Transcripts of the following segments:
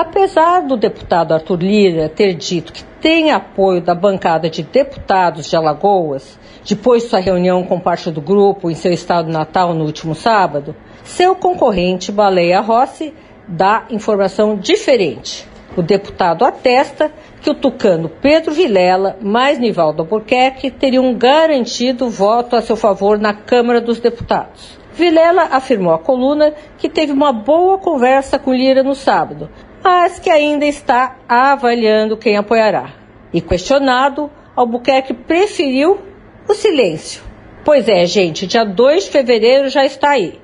Apesar do deputado Arthur Lira ter dito que tem apoio da bancada de deputados de Alagoas, depois de sua reunião com parte do grupo em seu estado natal no último sábado, seu concorrente Baleia Rossi dá informação diferente. O deputado atesta que o tucano Pedro Vilela mais Nivaldo Albuquerque teriam garantido voto a seu favor na Câmara dos Deputados. Vilela afirmou à coluna que teve uma boa conversa com Lira no sábado, mas que ainda está avaliando quem apoiará. E questionado, Albuquerque preferiu o silêncio. Pois é, gente, dia 2 de fevereiro já está aí.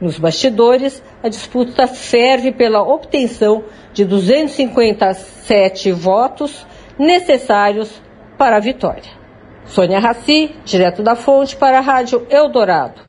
Nos bastidores, a disputa ferve pela obtenção de 257 votos necessários para a vitória. Sônia Raci, direto da fonte para a Rádio Eldorado.